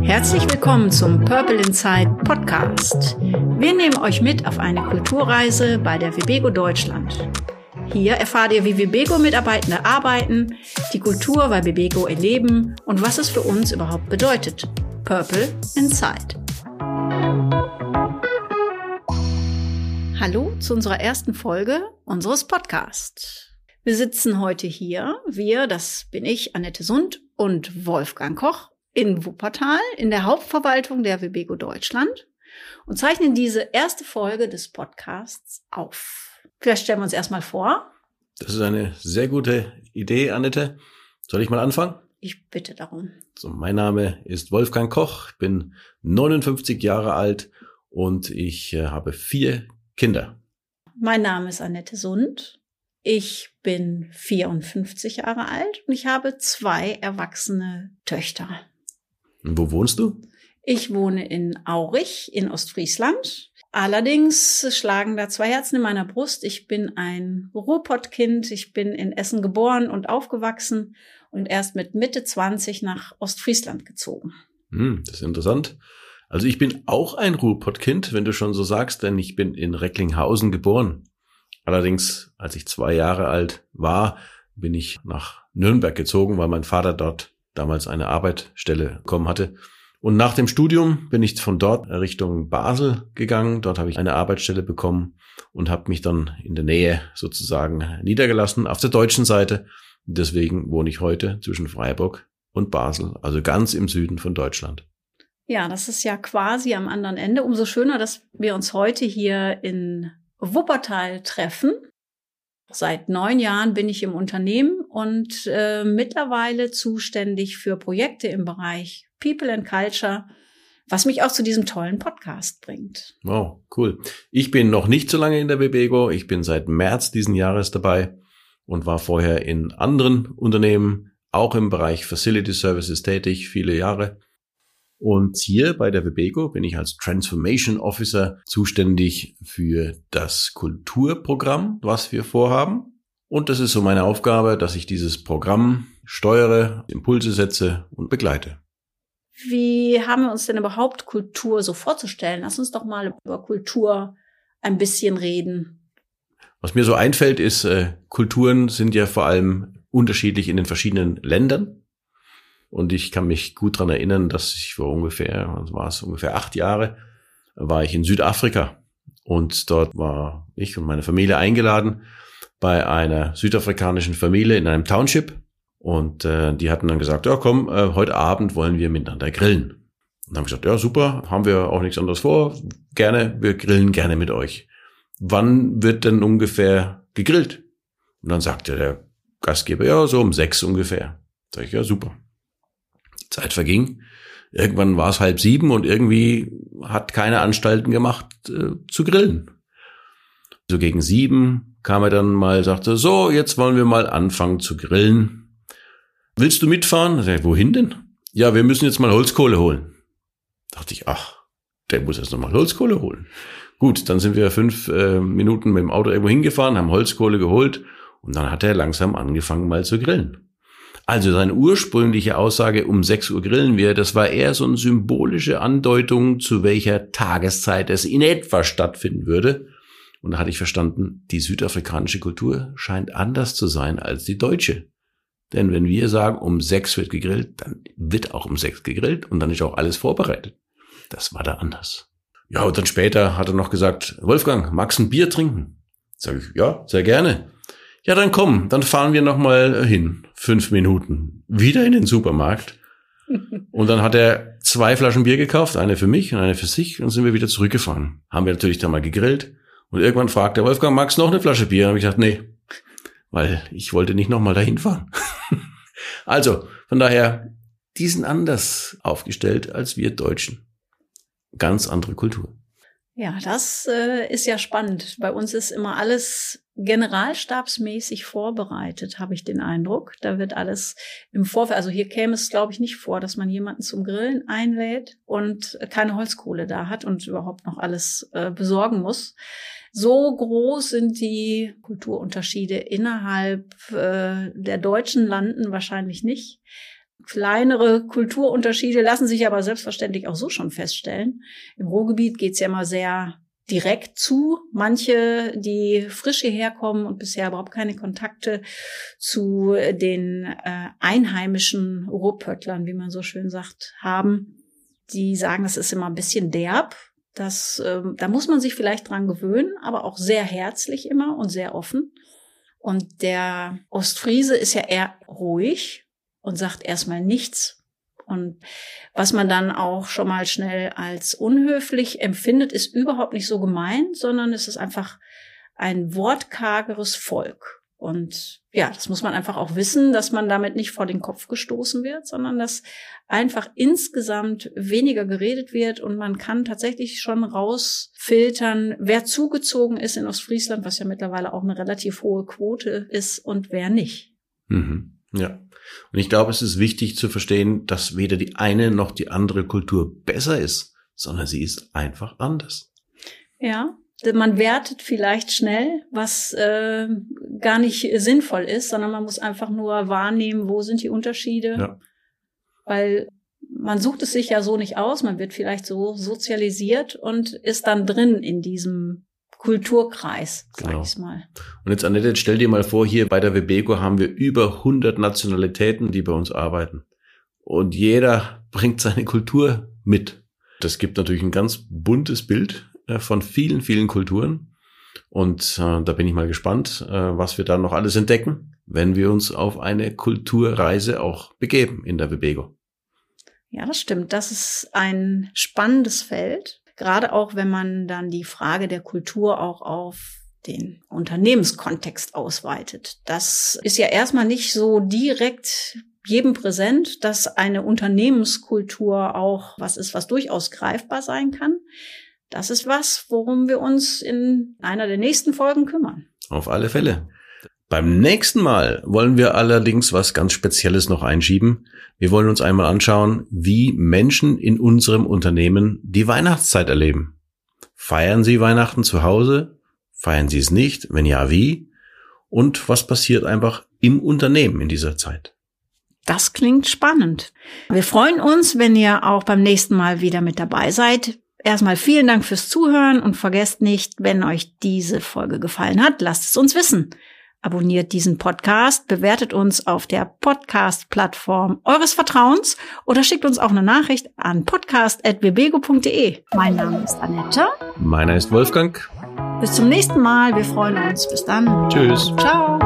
Herzlich willkommen zum Purple Inside Podcast. Wir nehmen euch mit auf eine Kulturreise bei der Webego Deutschland. Hier erfahrt ihr, wie Webego-Mitarbeitende arbeiten, die Kultur bei Webego erleben und was es für uns überhaupt bedeutet. Purple Inside. Hallo zu unserer ersten Folge unseres Podcasts. Wir sitzen heute hier, wir, das bin ich, Annette Sund und Wolfgang Koch in Wuppertal in der Hauptverwaltung der Webego Deutschland und zeichnen diese erste Folge des Podcasts auf. Vielleicht stellen wir uns erstmal vor. Das ist eine sehr gute Idee, Annette. Soll ich mal anfangen? Ich bitte darum. So, mein Name ist Wolfgang Koch, bin 59 Jahre alt und ich äh, habe vier Kinder. Mein Name ist Annette Sund. Ich bin 54 Jahre alt und ich habe zwei erwachsene Töchter. Und wo wohnst du? Ich wohne in Aurich in Ostfriesland. Allerdings schlagen da zwei Herzen in meiner Brust. Ich bin ein Ruhrpottkind. Ich bin in Essen geboren und aufgewachsen und erst mit Mitte 20 nach Ostfriesland gezogen. Hm, das ist interessant. Also ich bin auch ein Ruhrpottkind, wenn du schon so sagst, denn ich bin in Recklinghausen geboren. Allerdings, als ich zwei Jahre alt war, bin ich nach Nürnberg gezogen, weil mein Vater dort damals eine Arbeitsstelle bekommen hatte. Und nach dem Studium bin ich von dort Richtung Basel gegangen. Dort habe ich eine Arbeitsstelle bekommen und habe mich dann in der Nähe sozusagen niedergelassen auf der deutschen Seite. Deswegen wohne ich heute zwischen Freiburg und Basel, also ganz im Süden von Deutschland. Ja, das ist ja quasi am anderen Ende. Umso schöner, dass wir uns heute hier in Wuppertal treffen. Seit neun Jahren bin ich im Unternehmen und äh, mittlerweile zuständig für Projekte im Bereich People and Culture, was mich auch zu diesem tollen Podcast bringt. Wow, cool. Ich bin noch nicht so lange in der Bebego. Ich bin seit März diesen Jahres dabei und war vorher in anderen Unternehmen, auch im Bereich Facility Services tätig, viele Jahre. Und hier bei der Webego bin ich als Transformation Officer zuständig für das Kulturprogramm, was wir vorhaben. Und das ist so meine Aufgabe, dass ich dieses Programm steuere, Impulse setze und begleite. Wie haben wir uns denn überhaupt Kultur so vorzustellen? Lass uns doch mal über Kultur ein bisschen reden. Was mir so einfällt, ist, äh, Kulturen sind ja vor allem unterschiedlich in den verschiedenen Ländern. Und ich kann mich gut dran erinnern, dass ich vor ungefähr, was war es, ungefähr acht Jahre, war ich in Südafrika. Und dort war ich und meine Familie eingeladen bei einer südafrikanischen Familie in einem Township. Und äh, die hatten dann gesagt, ja komm, äh, heute Abend wollen wir miteinander grillen. Und dann haben gesagt, ja super, haben wir auch nichts anderes vor. Gerne, wir grillen gerne mit euch. Wann wird denn ungefähr gegrillt? Und dann sagte der Gastgeber, ja, so um sechs ungefähr. Sag ich, ja super. Zeit verging. Irgendwann war es halb sieben und irgendwie hat keine Anstalten gemacht äh, zu grillen. So gegen sieben kam er dann mal, sagte, so, jetzt wollen wir mal anfangen zu grillen. Willst du mitfahren? Ich, wohin denn? Ja, wir müssen jetzt mal Holzkohle holen. Dachte ich, ach, der muss jetzt nochmal Holzkohle holen. Gut, dann sind wir fünf äh, Minuten mit dem Auto irgendwo hingefahren, haben Holzkohle geholt und dann hat er langsam angefangen mal zu grillen. Also seine ursprüngliche Aussage, um 6 Uhr grillen wir, das war eher so eine symbolische Andeutung, zu welcher Tageszeit es in etwa stattfinden würde. Und da hatte ich verstanden, die südafrikanische Kultur scheint anders zu sein als die deutsche. Denn wenn wir sagen, um 6 wird gegrillt, dann wird auch um 6 gegrillt und dann ist auch alles vorbereitet. Das war da anders. Ja, und dann später hat er noch gesagt, Wolfgang, magst du ein Bier trinken? Sag ich, ja, sehr gerne. Ja, dann komm, dann fahren wir noch mal hin. Fünf Minuten. Wieder in den Supermarkt. Und dann hat er zwei Flaschen Bier gekauft, eine für mich und eine für sich, und sind wir wieder zurückgefahren. Haben wir natürlich dann mal gegrillt. Und irgendwann fragt der Wolfgang, magst du noch eine Flasche Bier? Und habe ich gesagt, nee. Weil ich wollte nicht noch mal dahin fahren. also, von daher, die sind anders aufgestellt als wir Deutschen. Ganz andere Kultur. Ja, das äh, ist ja spannend. Bei uns ist immer alles generalstabsmäßig vorbereitet, habe ich den Eindruck. Da wird alles im Vorfeld, also hier käme es, glaube ich, nicht vor, dass man jemanden zum Grillen einlädt und keine Holzkohle da hat und überhaupt noch alles äh, besorgen muss. So groß sind die Kulturunterschiede innerhalb äh, der deutschen Landen wahrscheinlich nicht. Kleinere Kulturunterschiede lassen sich aber selbstverständlich auch so schon feststellen. Im Ruhrgebiet geht's ja immer sehr direkt zu. Manche, die frisch hierher kommen und bisher überhaupt keine Kontakte zu den äh, einheimischen Ruhrpöttlern, wie man so schön sagt, haben, die sagen, das ist immer ein bisschen derb. Das, äh, da muss man sich vielleicht dran gewöhnen, aber auch sehr herzlich immer und sehr offen. Und der Ostfriese ist ja eher ruhig und sagt erstmal nichts, und was man dann auch schon mal schnell als unhöflich empfindet, ist überhaupt nicht so gemein, sondern es ist einfach ein wortkargeres Volk. Und ja, das muss man einfach auch wissen, dass man damit nicht vor den Kopf gestoßen wird, sondern dass einfach insgesamt weniger geredet wird und man kann tatsächlich schon rausfiltern, wer zugezogen ist in Ostfriesland, was ja mittlerweile auch eine relativ hohe Quote ist und wer nicht. Mhm. Ja. Und ich glaube, es ist wichtig zu verstehen, dass weder die eine noch die andere Kultur besser ist, sondern sie ist einfach anders. Ja, man wertet vielleicht schnell, was äh, gar nicht sinnvoll ist, sondern man muss einfach nur wahrnehmen, wo sind die Unterschiede. Ja. Weil man sucht es sich ja so nicht aus, man wird vielleicht so sozialisiert und ist dann drin in diesem Kulturkreis, sag genau. ich mal. Und jetzt Annette, stell dir mal vor, hier bei der Webego haben wir über 100 Nationalitäten, die bei uns arbeiten. Und jeder bringt seine Kultur mit. Das gibt natürlich ein ganz buntes Bild äh, von vielen, vielen Kulturen. Und äh, da bin ich mal gespannt, äh, was wir dann noch alles entdecken, wenn wir uns auf eine Kulturreise auch begeben in der Webego. Ja, das stimmt. Das ist ein spannendes Feld. Gerade auch, wenn man dann die Frage der Kultur auch auf den Unternehmenskontext ausweitet. Das ist ja erstmal nicht so direkt jedem präsent, dass eine Unternehmenskultur auch was ist, was durchaus greifbar sein kann. Das ist was, worum wir uns in einer der nächsten Folgen kümmern. Auf alle Fälle. Beim nächsten Mal wollen wir allerdings was ganz Spezielles noch einschieben. Wir wollen uns einmal anschauen, wie Menschen in unserem Unternehmen die Weihnachtszeit erleben. Feiern sie Weihnachten zu Hause? Feiern sie es nicht? Wenn ja, wie? Und was passiert einfach im Unternehmen in dieser Zeit? Das klingt spannend. Wir freuen uns, wenn ihr auch beim nächsten Mal wieder mit dabei seid. Erstmal vielen Dank fürs Zuhören und vergesst nicht, wenn euch diese Folge gefallen hat, lasst es uns wissen. Abonniert diesen Podcast, bewertet uns auf der Podcast-Plattform eures Vertrauens oder schickt uns auch eine Nachricht an podcast.webego.de. Mein Name ist Annette. Meiner ist Wolfgang. Bis zum nächsten Mal. Wir freuen uns. Bis dann. Tschüss. Ciao.